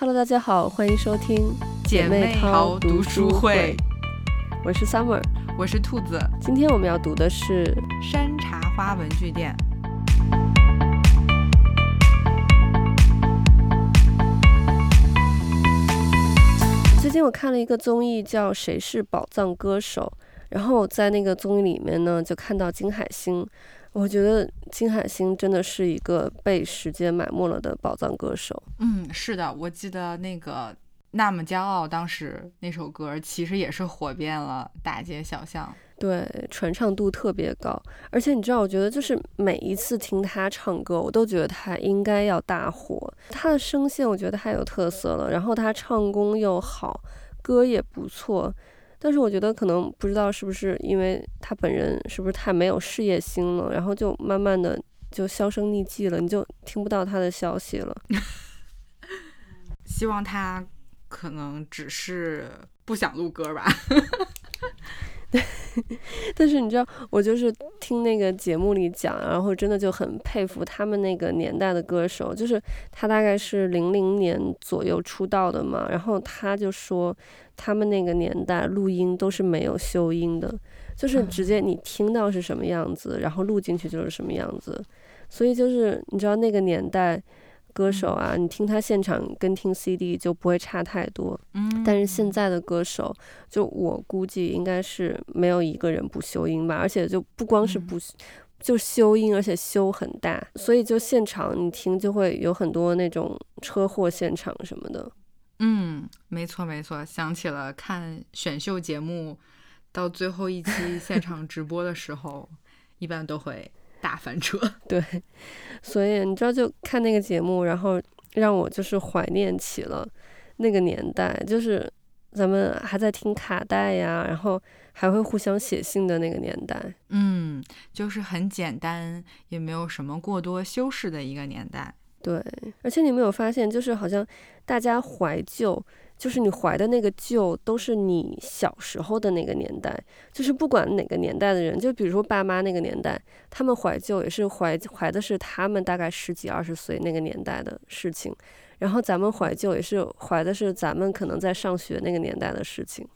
Hello，大家好，欢迎收听姐妹淘读书会。我是 Summer，我是兔子。今天我们要读的是《山茶花文具店》。最近我看了一个综艺，叫《谁是宝藏歌手》，然后在那个综艺里面呢，就看到金海心。我觉得金海心真的是一个被时间埋没了的宝藏歌手。嗯，是的，我记得那个《那么骄傲》，当时那首歌其实也是火遍了大街小巷，对，传唱度特别高。而且你知道，我觉得就是每一次听他唱歌，我都觉得他应该要大火。他的声线我觉得太有特色了，然后他唱功又好，歌也不错。但是我觉得可能不知道是不是因为他本人是不是太没有事业心了，然后就慢慢的就销声匿迹了，你就听不到他的消息了。希望他可能只是不想录歌吧。但是你知道，我就是听那个节目里讲，然后真的就很佩服他们那个年代的歌手，就是他大概是零零年左右出道的嘛，然后他就说他们那个年代录音都是没有修音的，就是直接你听到是什么样子，然后录进去就是什么样子，所以就是你知道那个年代。歌手啊，你听他现场跟听 CD 就不会差太多。嗯，但是现在的歌手，就我估计应该是没有一个人不修音吧，而且就不光是不，就修音，而且修很大，所以就现场你听就会有很多那种车祸现场什么的。嗯，没错没错，想起了看选秀节目到最后一期现场直播的时候，一般都会。大翻车，对，所以你知道，就看那个节目，然后让我就是怀念起了那个年代，就是咱们还在听卡带呀，然后还会互相写信的那个年代。嗯，就是很简单，也没有什么过多修饰的一个年代。对，而且你没有发现，就是好像大家怀旧。就是你怀的那个旧，都是你小时候的那个年代。就是不管哪个年代的人，就比如说爸妈那个年代，他们怀旧也是怀怀的是他们大概十几二十岁那个年代的事情。然后咱们怀旧也是怀的是咱们可能在上学那个年代的事情。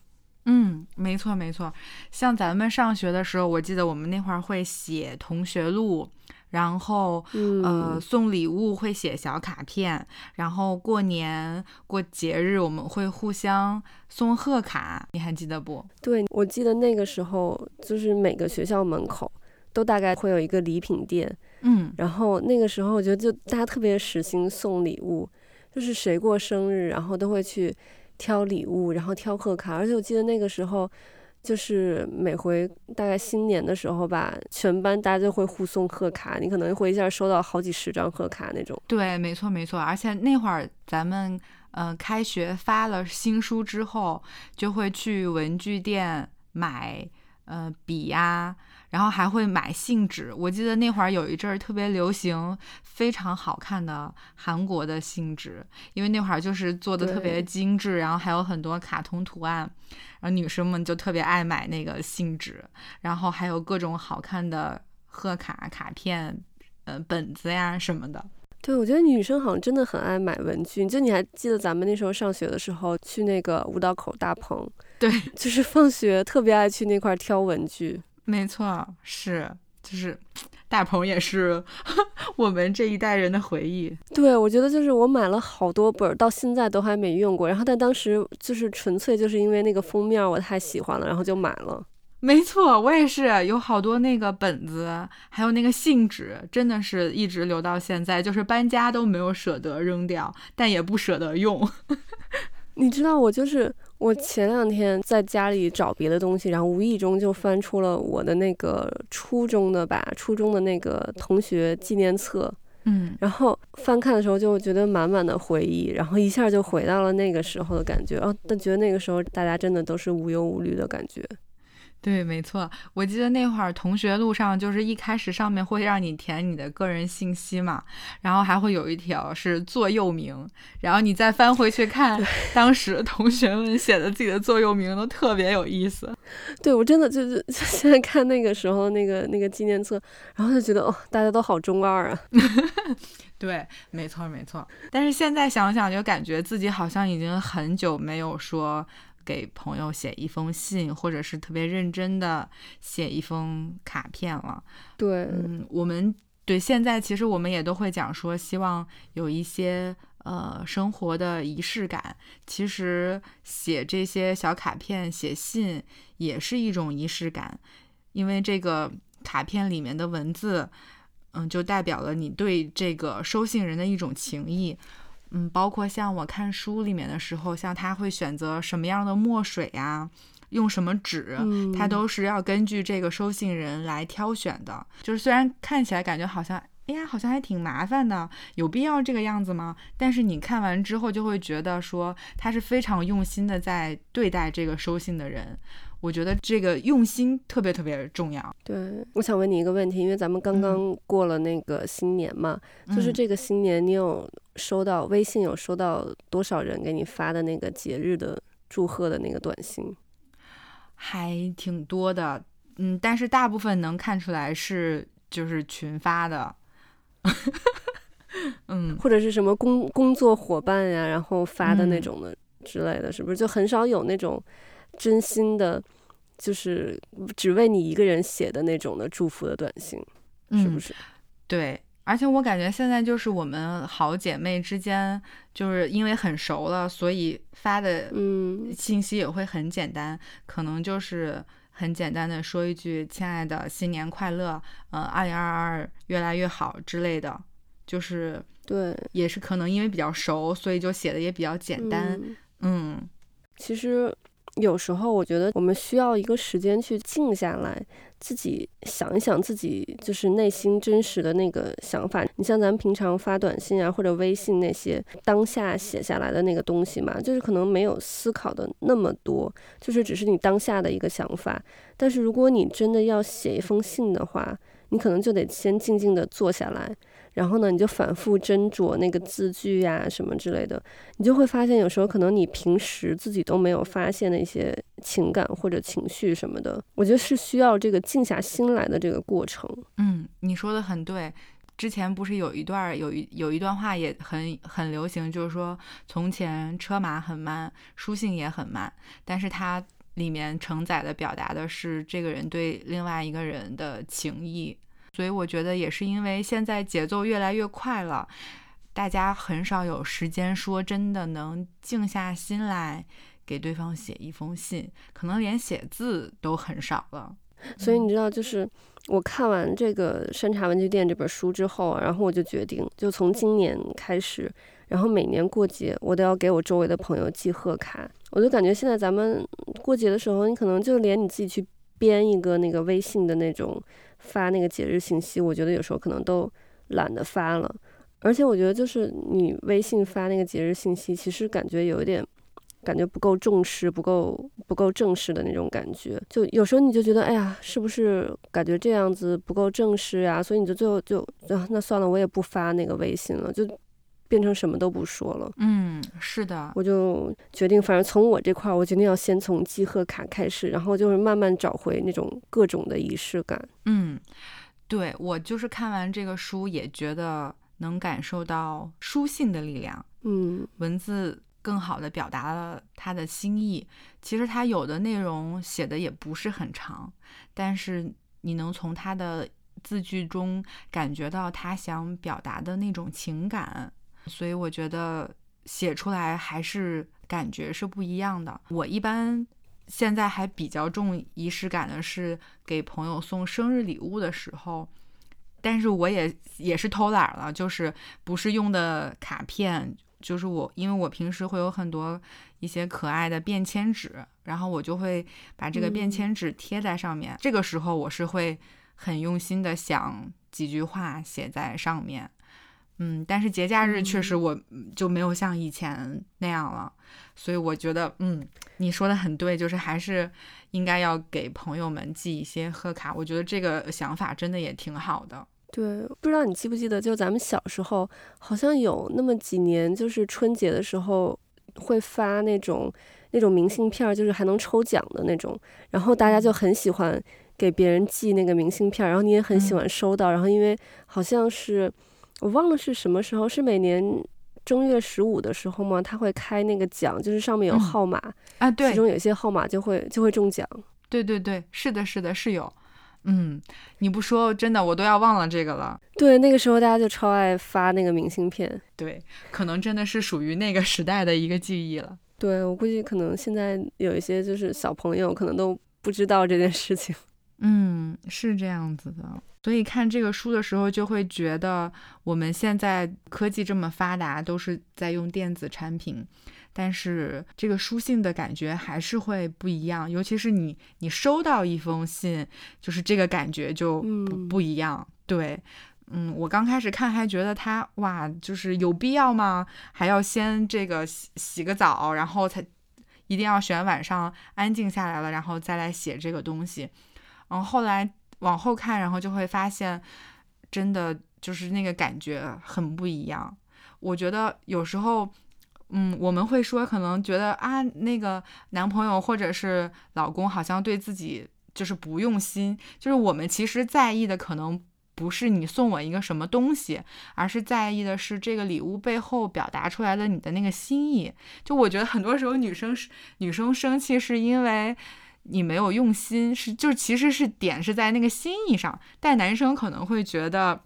嗯，没错没错。像咱们上学的时候，我记得我们那会儿会写同学录。然后，呃，送礼物会写小卡片，然后过年过节日我们会互相送贺卡，你还记得不？对，我记得那个时候就是每个学校门口都大概会有一个礼品店，嗯，然后那个时候我觉得就大家特别实行送礼物，就是谁过生日，然后都会去挑礼物，然后挑贺卡，而且我记得那个时候。就是每回大概新年的时候吧，全班大家就会互送贺卡，你可能会一下收到好几十张贺卡那种。对，没错没错，而且那会儿咱们嗯开学发了新书之后，就会去文具店买呃笔呀。然后还会买信纸，我记得那会儿有一阵儿特别流行非常好看的韩国的信纸，因为那会儿就是做的特别精致，然后还有很多卡通图案，然后女生们就特别爱买那个信纸，然后还有各种好看的贺卡、卡片、呃本子呀什么的。对，我觉得女生好像真的很爱买文具，就你还记得咱们那时候上学的时候去那个五道口大棚，对，就是放学特别爱去那块挑文具。没错，是就是大鹏也是 我们这一代人的回忆。对，我觉得就是我买了好多本，到现在都还没用过。然后但当时就是纯粹就是因为那个封面我太喜欢了，然后就买了。没错，我也是有好多那个本子，还有那个信纸，真的是一直留到现在，就是搬家都没有舍得扔掉，但也不舍得用。你知道我就是我前两天在家里找别的东西，然后无意中就翻出了我的那个初中的吧，初中的那个同学纪念册，嗯，然后翻看的时候就觉得满满的回忆，然后一下就回到了那个时候的感觉，哦，但觉得那个时候大家真的都是无忧无虑的感觉。对，没错，我记得那会儿同学录上就是一开始上面会让你填你的个人信息嘛，然后还会有一条是座右铭，然后你再翻回去看当时同学们写的自己的座右铭都特别有意思。对，我真的就是 现在看那个时候那个那个纪念册，然后就觉得哦，大家都好中二啊。对，没错没错。但是现在想想，就感觉自己好像已经很久没有说给朋友写一封信，或者是特别认真的写一封卡片了。对，嗯，我们对现在其实我们也都会讲说，希望有一些呃生活的仪式感。其实写这些小卡片、写信也是一种仪式感，因为这个卡片里面的文字。嗯，就代表了你对这个收信人的一种情谊。嗯，包括像我看书里面的时候，像他会选择什么样的墨水呀，用什么纸，他都是要根据这个收信人来挑选的。就是虽然看起来感觉好像，哎呀，好像还挺麻烦的，有必要这个样子吗？但是你看完之后就会觉得说，他是非常用心的在对待这个收信的人。我觉得这个用心特别特别重要。对，我想问你一个问题，因为咱们刚刚过了那个新年嘛，嗯、就是这个新年，你有收到微信有收到多少人给你发的那个节日的祝贺的那个短信？还挺多的，嗯，但是大部分能看出来是就是群发的，嗯，或者是什么工工作伙伴呀，然后发的那种的之类的，是不是？就很少有那种。真心的，就是只为你一个人写的那种的祝福的短信，是不是？嗯，对，而且我感觉现在就是我们好姐妹之间，就是因为很熟了，所以发的嗯。信息也会很简单，嗯，可能就是很简单的说一句“亲爱的，新年快乐”，呃，二零二二越来越好之类的，就是对，也是可能因为比较熟，所以就写的也比较简单，嗯，嗯，其实。有时候我觉得我们需要一个时间去静下来，自己想一想自己就是内心真实的那个想法。你像咱们平常发短信啊或者微信那些当下写下来的那个东西嘛，就是可能没有思考的那么多，就是只是你当下的一个想法。但是如果你真的要写一封信的话，你可能就得先静静的坐下来。然后呢，你就反复斟酌那个字句呀，什么之类的，你就会发现，有时候可能你平时自己都没有发现的一些情感或者情绪什么的，我觉得是需要这个静下心来的这个过程。嗯，你说的很对。之前不是有一段有一有一段话也很很流行，就是说从前车马很慢，书信也很慢，但是它里面承载的表达的是这个人对另外一个人的情谊。所以我觉得也是因为现在节奏越来越快了，大家很少有时间说真的能静下心来给对方写一封信，可能连写字都很少了。所以你知道，就是我看完这个《山茶文具店》这本书之后，然后我就决定，就从今年开始，然后每年过节我都要给我周围的朋友寄贺卡。我就感觉现在咱们过节的时候，你可能就连你自己去编一个那个微信的那种。发那个节日信息，我觉得有时候可能都懒得发了，而且我觉得就是你微信发那个节日信息，其实感觉有一点，感觉不够重视，不够不够正式的那种感觉。就有时候你就觉得，哎呀，是不是感觉这样子不够正式呀？所以你就最后就啊，那算了，我也不发那个微信了，就。变成什么都不说了。嗯，是的，我就决定，反正从我这块，我决定要先从寄贺卡开始，然后就是慢慢找回那种各种的仪式感。嗯，对，我就是看完这个书，也觉得能感受到书信的力量。嗯，文字更好的表达了他的心意。其实他有的内容写的也不是很长，但是你能从他的字句中感觉到他想表达的那种情感。所以我觉得写出来还是感觉是不一样的。我一般现在还比较重仪式感的是给朋友送生日礼物的时候，但是我也也是偷懒了，就是不是用的卡片，就是我因为我平时会有很多一些可爱的便签纸，然后我就会把这个便签纸贴在上面。嗯。这个时候我是会很用心的想几句话写在上面。嗯，但是节假日确实我就没有像以前那样了，嗯、所以我觉得，嗯，你说的很对，就是还是应该要给朋友们寄一些贺卡。我觉得这个想法真的也挺好的。对，不知道你记不记得，就咱们小时候好像有那么几年，就是春节的时候会发那种那种明信片，就是还能抽奖的那种，然后大家就很喜欢给别人寄那个明信片，然后你也很喜欢收到，嗯、然后因为好像是。我忘了是什么时候，是每年正月十五的时候吗？他会开那个奖，就是上面有号码、嗯、啊，对，其中有些号码就会就会中奖。对对对，是的，是的，是有。嗯，你不说真的，我都要忘了这个了。对，那个时候大家就超爱发那个明信片。对，可能真的是属于那个时代的一个记忆了。对，我估计可能现在有一些就是小朋友可能都不知道这件事情。嗯，是这样子的。所以看这个书的时候，就会觉得我们现在科技这么发达，都是在用电子产品。但是这个书信的感觉还是会不一样，尤其是你你收到一封信，就是这个感觉就不、嗯、不一样。对，嗯，我刚开始看还觉得他哇，就是有必要吗？还要先这个洗洗个澡，然后才一定要选晚上安静下来了，然后再来写这个东西。然后后来往后看，然后就会发现，真的就是那个感觉很不一样。我觉得有时候。嗯，我们会说，可能觉得啊，那个男朋友或者是老公好像对自己就是不用心，就是我们其实在意的可能不是你送我一个什么东西，而是在意的是这个礼物背后表达出来的你的那个心意。就我觉得很多时候女生是女生生气是因为你没有用心，是就其实是点是在那个心意上，但男生可能会觉得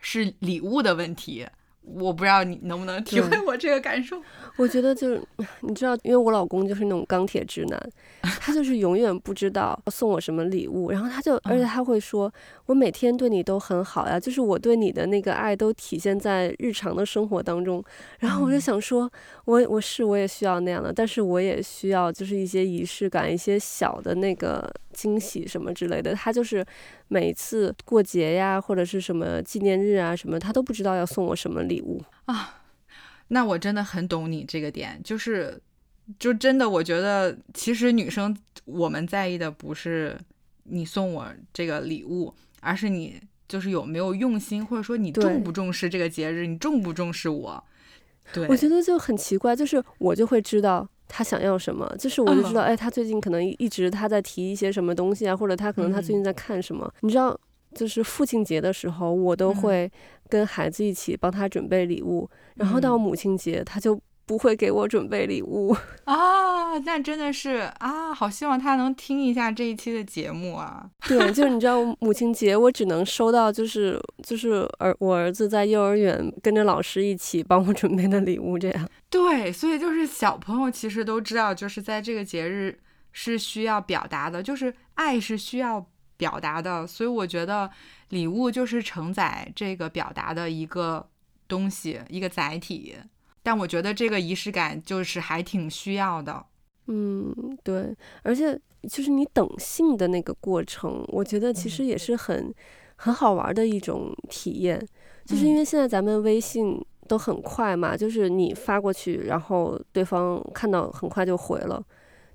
是礼物的问题。我不知道你能不能体会我这个感受。我觉得就是，你知道，因为我老公就是那种钢铁直男，他就是永远不知道送我什么礼物，然后他就，而且他会说，我每天对你都很好呀，就是我对你的那个爱都体现在日常的生活当中。然后我就想说，我我是我也需要那样的，但是我也需要就是一些仪式感，一些小的那个惊喜什么之类的。他就是每次过节呀，或者是什么纪念日啊什么，他都不知道要送我什么礼物啊。那我真的很懂你这个点，就是，就真的我觉得，其实女生我们在意的不是你送我这个礼物，而是你就是有没有用心，或者说你重不重视这个节日，你重不重视我。对，我觉得就很奇怪，就是我就会知道他想要什么，就是我就知道，哎，他最近可能一直他在提一些什么东西啊，或者他可能他最近在看什么，嗯、你知道。就是父亲节的时候，我都会跟孩子一起帮他准备礼物，嗯、然后到母亲节，他就不会给我准备礼物 啊。那真的是啊，好希望他能听一下这一期的节目啊。对，就是你知道，母亲节我只能收到就是就是儿我儿子在幼儿园跟着老师一起帮我准备的礼物这样。对，所以就是小朋友其实都知道，就是在这个节日是需要表达的，就是爱是需要。表达的，所以我觉得礼物就是承载这个表达的一个东西，一个载体。但我觉得这个仪式感就是还挺需要的。嗯，对，而且就是你等信的那个过程，我觉得其实也是很、嗯、很好玩的一种体验。就是因为现在咱们微信都很快嘛，就是你发过去，然后对方看到很快就回了，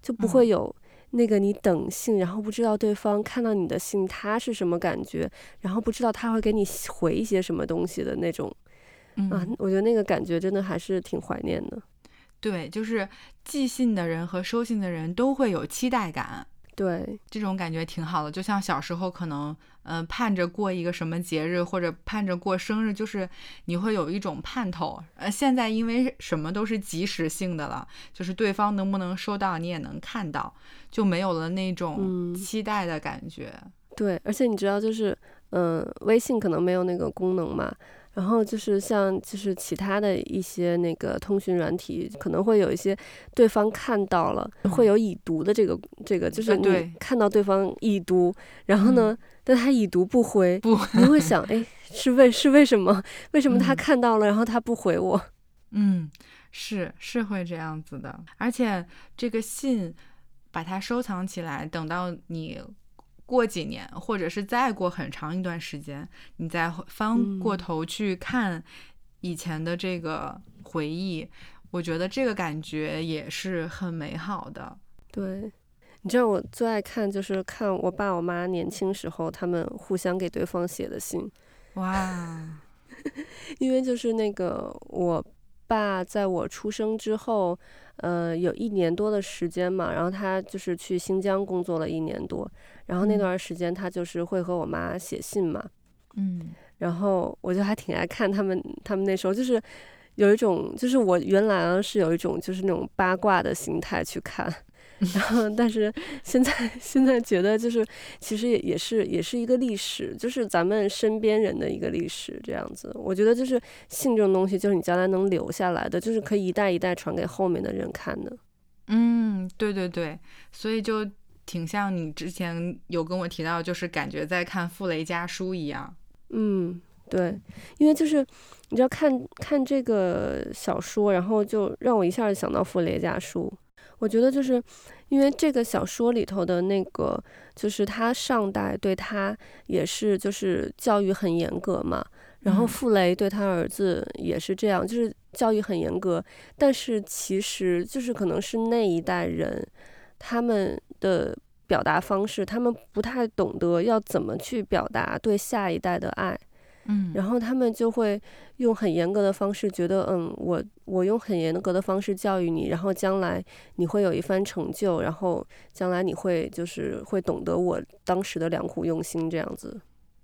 就不会有。那个你等信，然后不知道对方看到你的信他是什么感觉，然后不知道他会给你回一些什么东西的那种，嗯、啊，我觉得那个感觉真的还是挺怀念的。对，就是寄信的人和收信的人都会有期待感。对，这种感觉挺好的，就像小时候可能，嗯、呃，盼着过一个什么节日，或者盼着过生日，就是你会有一种盼头。呃，现在因为什么都是即时性的了，就是对方能不能收到，你也能看到，就没有了那种期待的感觉。嗯、对，而且你知道，就是，嗯、呃，微信可能没有那个功能嘛。然后就是像就是其他的一些那个通讯软体，可能会有一些对方看到了会有已读的这个这个，就是你看到对方已读，然后呢，但他已读不回，不，你会想，哎，是为是为什么？为什么他看到了，然后他不回我？嗯，是是会这样子的，而且这个信把它收藏起来，等到你。过几年，或者是再过很长一段时间，你再翻过头去看以前的这个回忆，嗯，我觉得这个感觉也是很美好的。对，你知道我最爱看就是看我爸我妈年轻时候他们互相给对方写的信。哇，因为就是那个我爸在我出生之后，呃，有一年多的时间嘛，然后他就是去新疆工作了一年多。然后那段时间他就是会和我妈写信嘛，嗯，然后我就还挺爱看他们，他们那时候就是有一种，就是我原来啊是有一种就是那种八卦的心态去看。然 后，但是现在现在觉得就是，其实也也是也是一个历史，就是咱们身边人的一个历史这样子。我觉得就是性这种东西，就是你将来能留下来的，就是可以一代一代传给后面的人看的。嗯，对对对，所以就挺像你之前有跟我提到，就是感觉在看傅雷家书一样。嗯，对，因为就是你知道看看这个小说，然后就让我一下就想到傅雷家书。我觉得就是，因为这个小说里头的那个，就是他上代对他也是就是教育很严格嘛，然后傅雷对他儿子也是这样，就是教育很严格，但是其实就是可能是那一代人他们的表达方式，他们不太懂得要怎么去表达对下一代的爱。嗯，然后他们就会用很严格的方式，觉得嗯，我我用很严格的方式教育你，然后将来你会有一番成就，然后将来你会就是会懂得我当时的良苦用心这样子。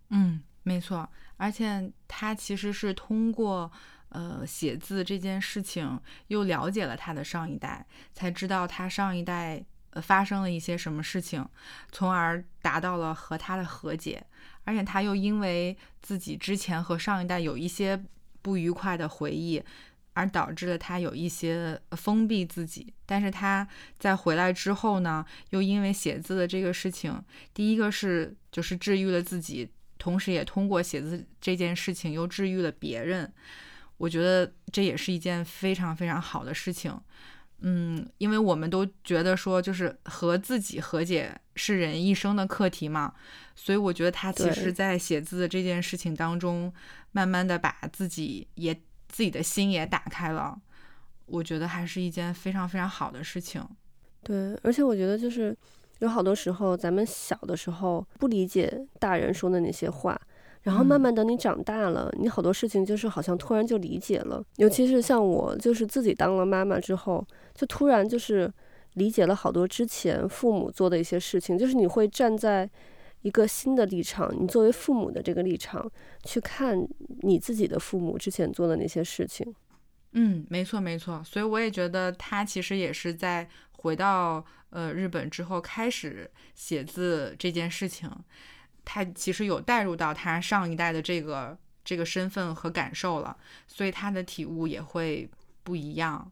嗯，没错，而且他其实是通过呃写字这件事情，又了解了他的上一代，才知道他上一代呃发生了一些什么事情，从而达到了和他的和解。而且他又因为自己之前和上一代有一些不愉快的回忆，而导致了他有一些封闭自己。但是他在回来之后呢，又因为写字的这个事情，第一个是就是治愈了自己，同时也通过写字这件事情又治愈了别人。我觉得这也是一件非常非常好的事情。嗯，因为我们都觉得说，就是和自己和解是人一生的课题嘛，所以我觉得他其实，在写字的这件事情当中，慢慢的把自己也自己的心也打开了，我觉得还是一件非常非常好的事情。对，而且我觉得就是有好多时候，咱们小的时候不理解大人说的那些话。然后慢慢等你长大了，嗯，你好多事情就是好像突然就理解了。尤其是像我，就是自己当了妈妈之后，就突然就是理解了好多之前父母做的一些事情。就是你会站在一个新的立场，你作为父母的这个立场去看你自己的父母之前做的那些事情。嗯，没错没错。所以我也觉得他其实也是在回到呃日本之后开始写字这件事情。他其实有带入到他上一代的这个这个身份和感受了，所以他的体悟也会不一样。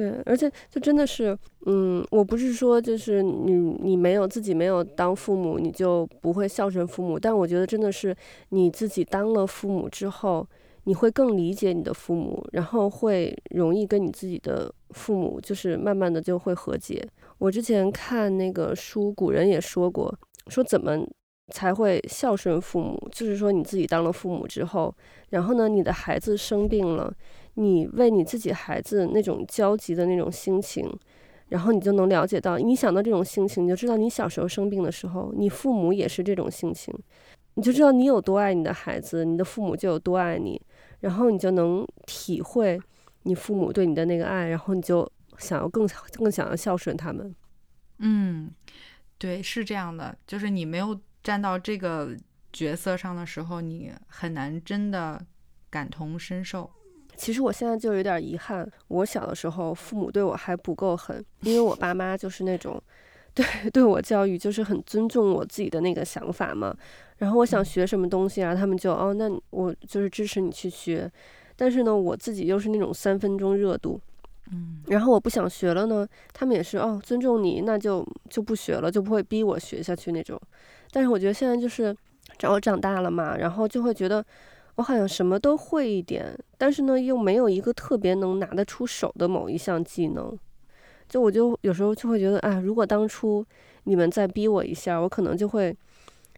对，而且就真的是，嗯，我不是说就是你你没有自己没有当父母，你就不会孝顺父母，但我觉得真的是你自己当了父母之后，你会更理解你的父母，然后会容易跟你自己的父母就是慢慢的就会和解。我之前看那个书，古人也说过，说怎么。才会孝顺父母，就是说你自己当了父母之后，然后呢，你的孩子生病了，你为你自己孩子那种焦急的那种心情，然后你就能了解到，你想到这种心情，你就知道你小时候生病的时候，你父母也是这种心情，你就知道你有多爱你的孩子，你的父母就有多爱你，然后你就能体会你父母对你的那个爱，然后你就想要更更想要孝顺他们。嗯，对，是这样的，就是你没有。站到这个角色上的时候，你很难真的感同身受。其实我现在就有点遗憾，我小的时候父母对我还不够狠，因为我爸妈就是那种对 对我教育就是很尊重我自己的那个想法嘛。然后我想学什么东西啊，他们就哦，那我就是支持你去学。但是呢，我自己又是那种三分钟热度，嗯，然后我不想学了呢，他们也是哦，尊重你，那就就不学了，就不会逼我学下去那种。但是我觉得现在就是，长我长大了嘛，然后就会觉得我好像什么都会一点，但是呢又没有一个特别能拿得出手的某一项技能，就我就有时候就会觉得，哎，如果当初你们再逼我一下，我可能就会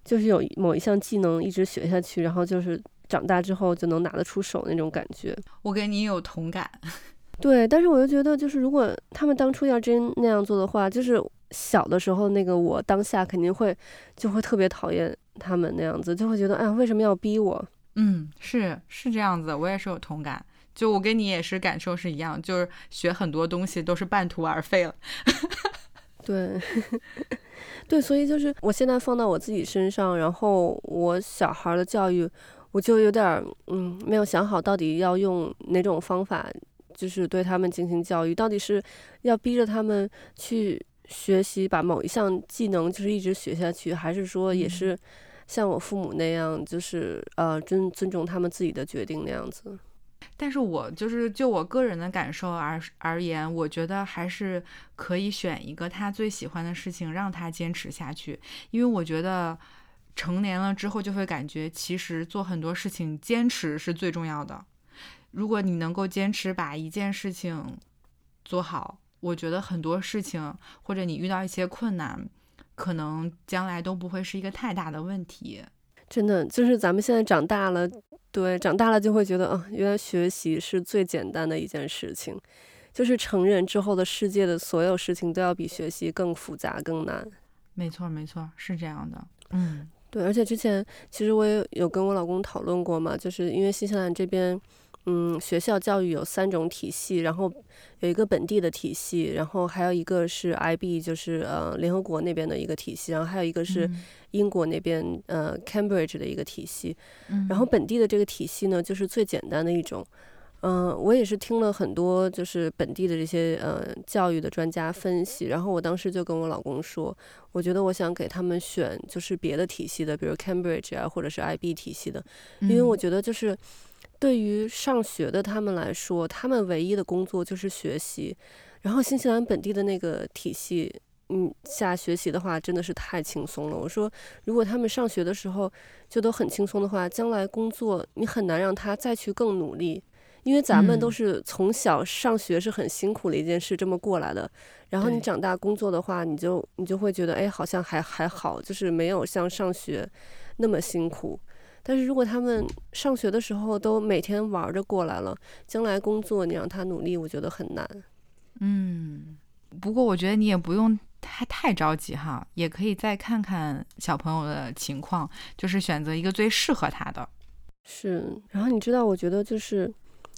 就是有某一项技能一直学下去，然后就是长大之后就能拿得出手那种感觉。我跟你有同感，对，但是我又觉得就是如果他们当初要真那样做的话，就是。小的时候，那个我当下肯定会就会特别讨厌他们那样子，就会觉得哎，为什么要逼我？嗯，是是这样子，我也是有同感。就我跟你也是感受是一样，就是学很多东西都是半途而废了。对，对，所以就是我现在放到我自己身上，然后我小孩的教育，我就有点嗯，没有想好到底要用哪种方法，就是对他们进行教育，到底是要逼着他们去学习，把某一项技能就是一直学下去，还是说也是像我父母那样，就是呃尊尊重他们自己的决定那样子？但是我就是就我个人的感受而而言，我觉得还是可以选一个他最喜欢的事情，让他坚持下去，因为我觉得。成年了之后，就会感觉其实做很多事情坚持是最重要的。如果你能够坚持把一件事情做好，我觉得很多事情或者你遇到一些困难，可能将来都不会是一个太大的问题。真的，就是咱们现在长大了，对，长大了就会觉得，啊，原来学习是最简单的一件事情。就是成人之后的世界的所有事情都要比学习更复杂、更难。没错，没错，是这样的。嗯。对，而且之前其实我也有跟我老公讨论过嘛，就是因为新西兰这边，嗯，学校教育有三种体系，然后有一个本地的体系，然后还有一个是 IB，就是呃联合国那边的一个体系，然后还有一个是英国那边呃 Cambridge 的一个体系，然后本地的这个体系呢，就是最简单的一种。嗯、呃，我也是听了很多就是本地的这些呃教育的专家分析，然后我当时就跟我老公说，我觉得我想给他们选就是别的体系的，比如 Cambridge 啊，或者是 IB 体系的，因为我觉得就是对于上学的他们来说，他们唯一的工作就是学习，然后新西兰本地的那个体系，嗯，下学习的话真的是太轻松了。我说，如果他们上学的时候就都很轻松的话，将来工作你很难让他再去更努力。因为咱们都是从小上学是很辛苦的一件事，这么过来的。然后你长大工作的话，你就你就会觉得，哎，好像还还好，就是没有像上学那么辛苦。但是如果他们上学的时候都每天玩着过来了，将来工作你让他努力，我觉得很难。嗯，不过我觉得你也不用太太着急哈，也可以再看看小朋友的情况，就是选择一个最适合他的。是，然后你知道，我觉得就是。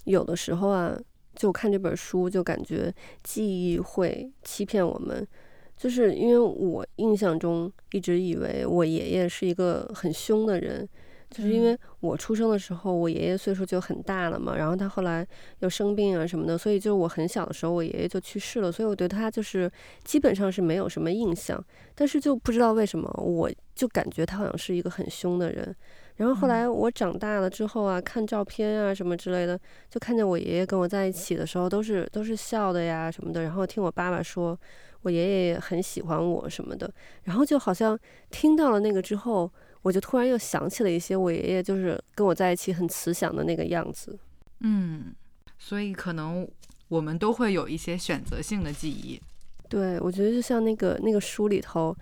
有的时候啊，就看这本书，就感觉记忆会欺骗我们，就是因为我印象中一直以为我爷爷是一个很凶的人，就是因为我出生的时候，我爷爷岁数就很大了嘛，然后他后来又生病啊什么的，所以就是我很小的时候，我爷爷就去世了，所以我对他就是基本上是没有什么印象，但是就不知道为什么，我就感觉他好像是一个很凶的人。然后后来我长大了之后啊，看照片啊什么之类的，就看见我爷爷跟我在一起的时候，都是都是笑的呀什么的。然后听我爸爸说，我爷爷也很喜欢我什么的。然后就好像听到了那个之后，我就突然又想起了一些我爷爷就是跟我在一起很慈祥的那个样子。嗯，所以可能我们都会有一些选择性的记忆。对，我觉得就像那个那个书里头，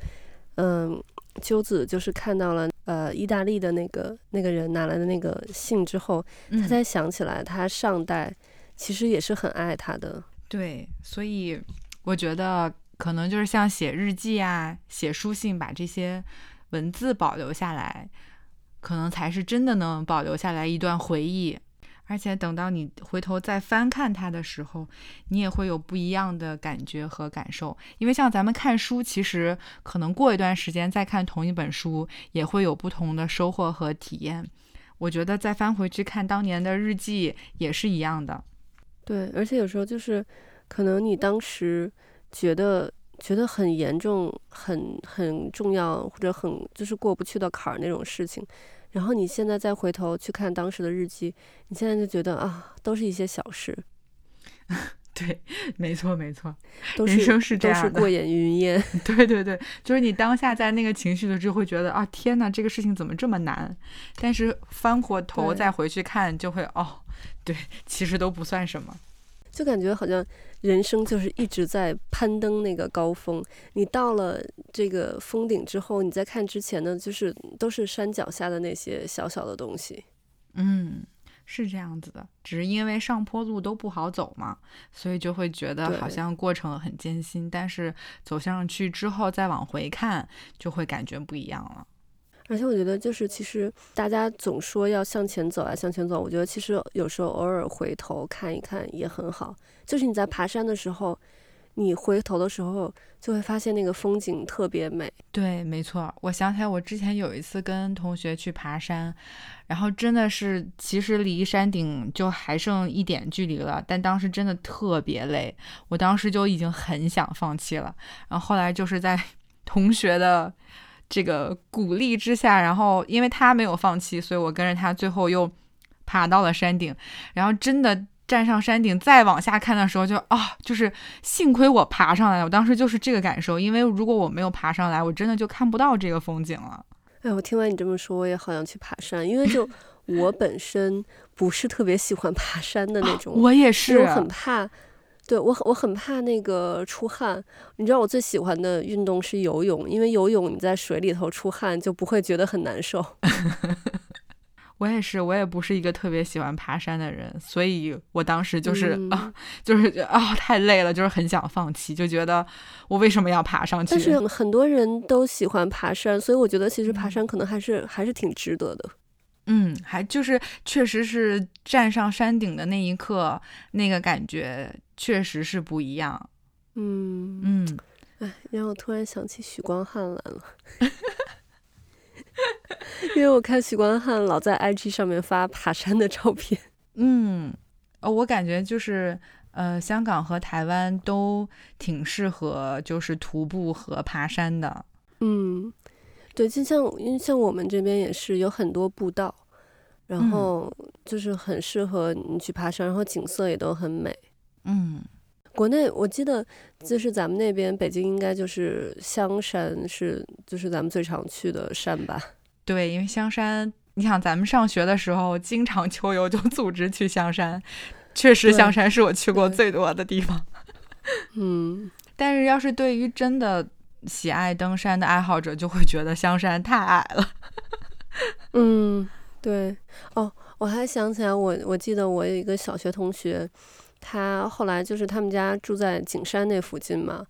嗯。秋子就是看到了呃意大利的那个那个人拿来的那个信之后，他才想起来他上代其实也是很爱他的。嗯。对，所以我觉得可能就是像写日记啊、写书信，把这些文字保留下来，可能才是真的能保留下来一段回忆。而且等到你回头再翻看它的时候，你也会有不一样的感觉和感受。因为像咱们看书，其实可能过一段时间再看同一本书，也会有不同的收获和体验。我觉得再翻回去看当年的日记也是一样的。对，而且有时候就是可能你当时觉得觉得很严重、很很重要或者很就是过不去的坎儿那种事情。然后你现在再回头去看当时的日记，你现在就觉得啊，都是一些小事。对，没错没错，人生是这样的，都是过眼云烟。对对对，就是你当下在那个情绪的时候，会觉得啊，天哪，这个事情怎么这么难？但是翻过头再回去看，就会哦，对，其实都不算什么。就感觉好像人生就是一直在攀登那个高峰，你到了这个峰顶之后，你再看之前的，就是都是山脚下的那些小小的东西。嗯，是这样子的，只是因为上坡路都不好走嘛，所以就会觉得好像过程很艰辛。但是走上去之后再往回看，就会感觉不一样了。而且我觉得，就是其实大家总说要向前走啊，向前走。我觉得其实有时候偶尔回头看一看也很好。就是你在爬山的时候，你回头的时候就会发现那个风景特别美。对，没错。我想起来，我之前有一次跟同学去爬山，然后真的是其实离山顶就还剩一点距离了，但当时真的特别累，我当时就已经很想放弃了。然后后来就是在 同学的这个鼓励之下，然后因为他没有放弃，所以我跟着他最后又爬到了山顶，然后真的。站上山顶再往下看的时候就，就啊，就是幸亏我爬上来了。我当时就是这个感受，因为如果我没有爬上来，我真的就看不到这个风景了。哎，我听完你这么说，我也好想去爬山，因为就 我本身不是特别喜欢爬山的那种。我也是，我很怕，对，我很我很怕那个出汗。你知道我最喜欢的运动是游泳，因为游泳你在水里头出汗就不会觉得很难受。我也是，我也不是一个特别喜欢爬山的人，所以我当时就是、嗯、啊，就是啊、哦，太累了，就是很想放弃，就觉得我为什么要爬上去？但是很多人都喜欢爬山，所以我觉得其实爬山可能还是、嗯、还是挺值得的。嗯，还就是确实是站上山顶的那一刻，那个感觉确实是不一样。嗯嗯，哎，让我突然想起许光汉来了。因为我看许光汉老在 IG 上面发爬山的照片，嗯，我感觉就是呃，香港和台湾都挺适合就是徒步和爬山的，嗯，对，就像因为像我们这边也是有很多步道，然后就是很适合你去爬山，然后景色也都很美，嗯，国内我记得就是咱们那边北京应该就是香山是就是咱们最常去的山吧。对，因为香山，你想咱们上学的时候，经常秋游就组织去香山，确实香山是我去过最多的地方。嗯，但是要是对于真的喜爱登山的爱好者，就会觉得香山太矮了。嗯，对。哦，我还想起来我，我我记得我有一个小学同学，他后来就是他们家住在景山那附近嘛。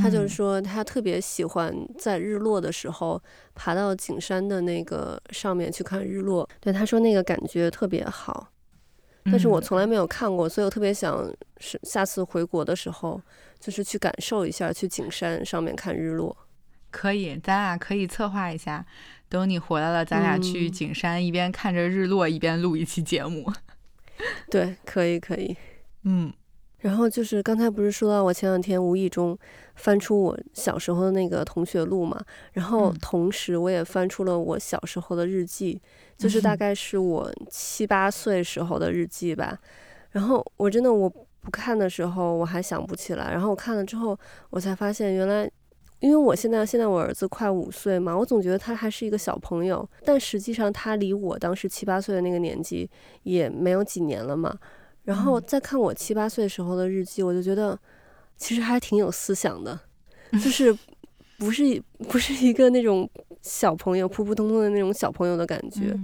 他就是说，他特别喜欢在日落的时候爬到景山的那个上面去看日落。对，他说那个感觉特别好，但是我从来没有看过，所以我特别想是下次回国的时候，就是去感受一下，去景山上面看日落。可以，咱俩可以策划一下，等你回来了，咱俩去景山，一边看着日落，一边录一期节目。对，可以，可以，嗯。然后就是刚才不是说到我前两天无意中翻出我小时候的那个同学录嘛，然后同时我也翻出了我小时候的日记，就是大概是我七八岁时候的日记吧。然后我真的我不看的时候我还想不起来，然后我看了之后我才发现原来，因为我现在现在我儿子快五岁嘛，我总觉得他还是一个小朋友，但实际上他离我当时七八岁的那个年纪也没有几年了嘛。然后再看我七八岁时候的日记，我就觉得其实还挺有思想的，就是不是不是一个那种小朋友普普通通的那种小朋友的感觉。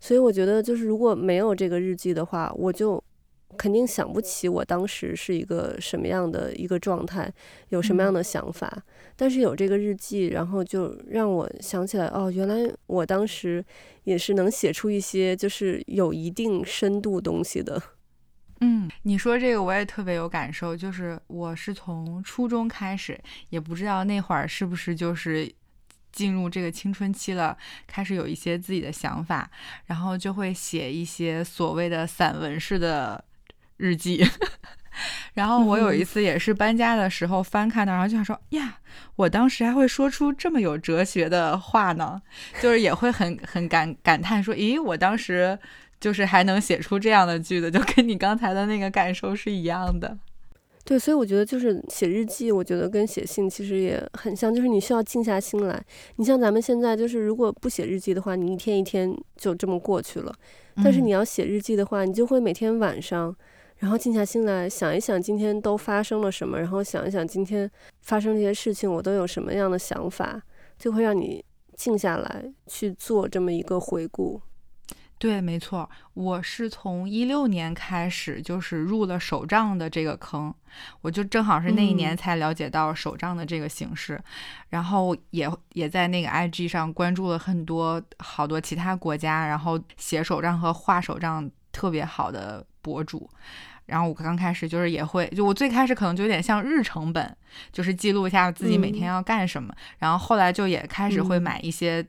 所以我觉得就是如果没有这个日记的话，我就肯定想不起我当时是一个什么样的一个状态，有什么样的想法。但是有这个日记，然后就让我想起来，哦，原来我当时也是能写出一些就是有一定深度东西的。嗯，你说这个我也特别有感受，就是我是从初中开始，也不知道那会儿是不是就是进入这个青春期了，开始有一些自己的想法，然后就会写一些所谓的散文式的日记。然后我有一次也是搬家的时候翻看到，然后就想说呀，我当时还会说出这么有哲学的话呢，就是也会很很感感叹说，咦，我当时。就是还能写出这样的句子，就跟你刚才的那个感受是一样的。对，所以我觉得就是写日记，我觉得跟写信其实也很像，就是你需要静下心来。你像咱们现在，就是如果不写日记的话，你一天一天就这么过去了。但是你要写日记的话，你就会每天晚上，然后静下心来想一想今天都发生了什么，然后想一想今天发生这些事情我都有什么样的想法，就会让你静下来去做这么一个回顾。对，没错，我是从一六年开始，就是入了手账的这个坑，我就正好是那一年才了解到手账的这个形式，嗯、然后也也在那个 IG 上关注了很多好多其他国家，然后写手账和画手账特别好的博主，然后我刚开始就是也会，就我最开始可能就有点像日程本，就是记录一下自己每天要干什么。嗯、然后后来就也开始会买一些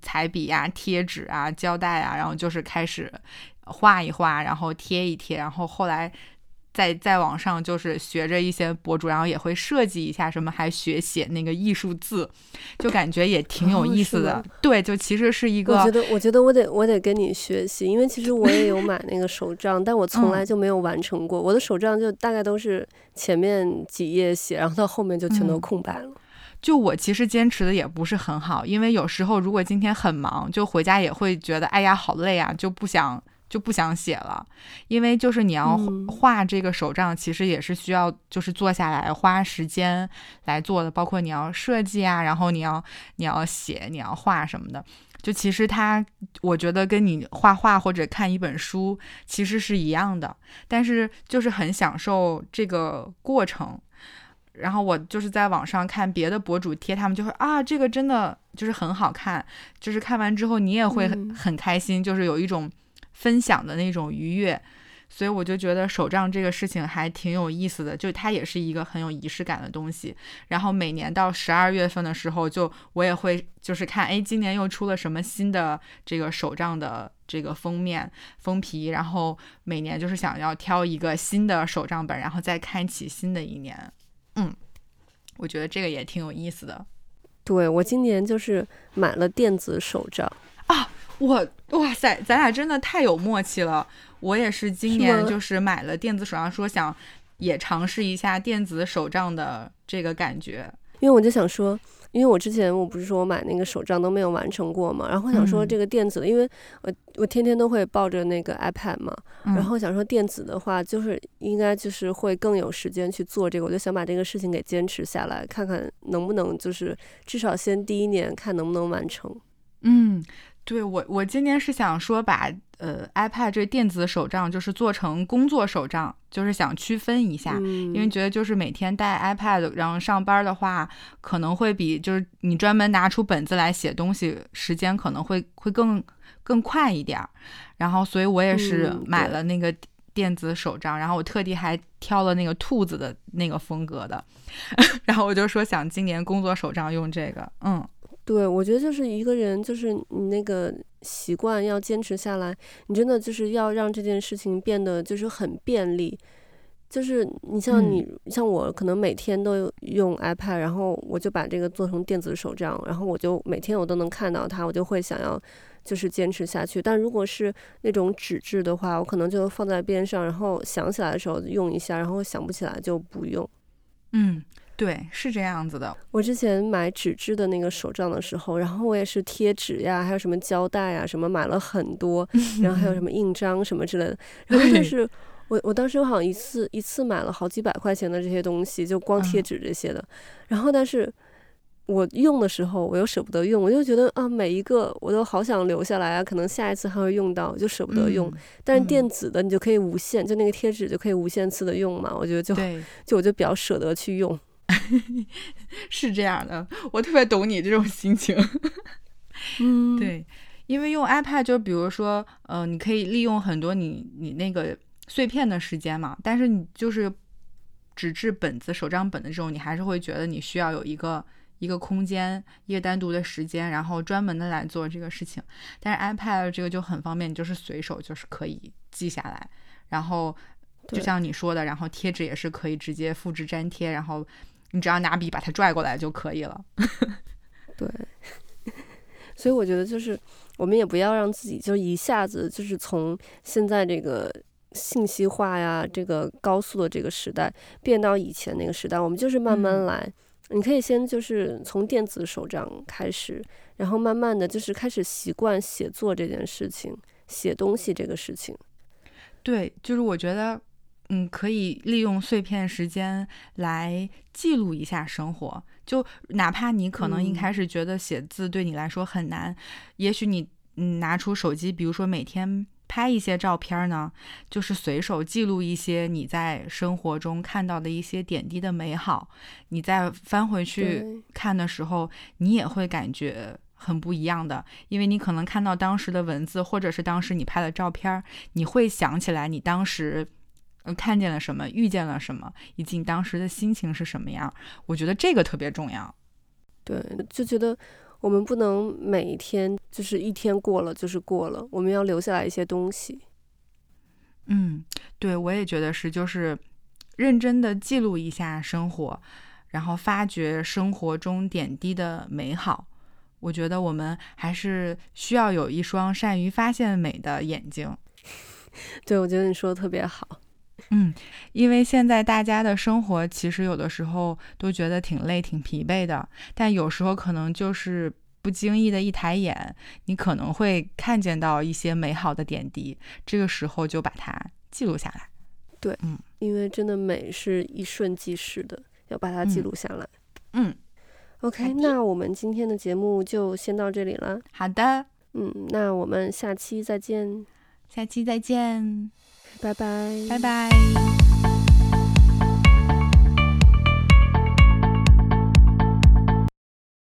彩笔呀、贴纸啊、胶带啊，然后就是开始画一画，然后贴一贴，然后后来。再再往上就是学着一些博主，然后也会设计一下什么，还学写那个艺术字，就感觉也挺有意思的。哦、对，就其实是一个。我觉得，我觉得我得我得跟你学习，因为其实我也有买那个手账，但我从来就没有完成过。嗯、我的手账就大概都是前面几页写，然后到后面就全都空白了。嗯、就我其实坚持的也不是很好，因为有时候如果今天很忙，就回家也会觉得哎呀好累啊，就不想。就不想写了，因为就是你要画这个手账，其实也是需要就是坐下来花时间来做的，包括你要设计啊，然后你要你要写，你要画什么的。就其实它，我觉得跟你画画或者看一本书其实是一样的，但是就是很享受这个过程。然后我就是在网上看别的博主贴，他们就会啊，这个真的就是很好看，就是看完之后你也会很很开心，就是有一种。分享的那种愉悦，所以我就觉得手账这个事情还挺有意思的，就它也是一个很有仪式感的东西。然后每年到十二月份的时候，就我也会就是看，哎，今年又出了什么新的这个手账的这个封面封皮，然后每年就是想要挑一个新的手账本，然后再开启新的一年。嗯，我觉得这个也挺有意思的。对，我今年就是买了电子手账啊。我哇塞，咱俩真的太有默契了。我也是今年就是买了电子手账，说想也尝试一下电子手账的这个感觉。因为我就想说，因为我之前我不是说我买那个手账都没有完成过嘛，然后想说这个电子的，嗯、因为我我天天都会抱着那个 iPad 嘛，嗯、然后想说电子的话就是应该就是会更有时间去做这个，我就想把这个事情给坚持下来，看看能不能就是至少先第一年看能不能完成。嗯。对我，我今年是想说把呃 iPad 这电子手账就是做成工作手账，就是想区分一下，嗯、因为觉得就是每天带 iPad 然后上班的话，可能会比就是你专门拿出本子来写东西时间可能会会更更快一点儿。然后所以我也是买了那个电子手账，嗯、然后我特地还挑了那个兔子的那个风格的，然后我就说想今年工作手账用这个，嗯。对，我觉得就是一个人，就是你那个习惯要坚持下来，你真的就是要让这件事情变得就是很便利。就是你像你、嗯、像我，可能每天都用 iPad，然后我就把这个做成电子手账，然后我就每天我都能看到它，我就会想要就是坚持下去。但如果是那种纸质的话，我可能就放在边上，然后想起来的时候用一下，然后想不起来就不用。嗯。对，是这样子的。我之前买纸质的那个手账的时候，然后我也是贴纸呀，还有什么胶带啊，什么买了很多，然后还有什么印章什么之类的。然后就是我，我当时我好像一次一次买了好几百块钱的这些东西，就光贴纸这些的。然后，但是我用的时候，我又舍不得用，我就觉得啊，每一个我都好想留下来啊，可能下一次还会用到，就舍不得用。但是电子的你就可以无限，就那个贴纸就可以无限次的用嘛。我觉得就就我就比较舍得去用。是这样的，我特别懂你这种心情。嗯，对，因为用 iPad 就比如说，呃，你可以利用很多你你那个碎片的时间嘛，但是你就是纸质本子、手账本的这种，你还是会觉得你需要有一个一个空间、一个单独的时间，然后专门的来做这个事情。但是 iPad 这个就很方便，你就是随手就是可以记下来，然后就像你说的，然后贴纸也是可以直接复制粘贴，然后。你只要拿笔把它拽过来就可以了。对，所以我觉得就是我们也不要让自己就一下子就是从现在这个信息化呀，这个高速的这个时代变到以前那个时代，我们就是慢慢来。嗯、你可以先就是从电子手账开始，然后慢慢的就是开始习惯写作这件事情，写东西这个事情。对，就是我觉得。嗯，可以利用碎片时间来记录一下生活。就哪怕你可能一开始觉得写字对你来说很难，嗯、也许你嗯拿出手机，比如说每天拍一些照片呢，就是随手记录一些你在生活中看到的一些点滴的美好。你再翻回去看的时候，你也会感觉很不一样的，因为你可能看到当时的文字，或者是当时你拍的照片，你会想起来你当时。呃，看见了什么，遇见了什么，以及你当时的心情是什么样。我觉得这个特别重要。对，就觉得我们不能每一天就是一天过了就是过了，我们要留下来一些东西。嗯，对，我也觉得是，就是认真的记录一下生活，然后发掘生活中点滴的美好。我觉得我们还是需要有一双善于发现美的眼睛。对，我觉得你说的特别好。嗯，因为现在大家的生活其实有的时候都觉得挺累、挺疲惫的，但有时候可能就是不经意的一抬眼，你可能会看见到一些美好的点滴，这个时候就把它记录下来。对，嗯，因为真的美是一瞬即逝的，要把它记录下来。嗯。嗯 OK，那我们今天的节目就先到这里了。好的，嗯，那我们下期再见。下期再见，拜拜，拜拜。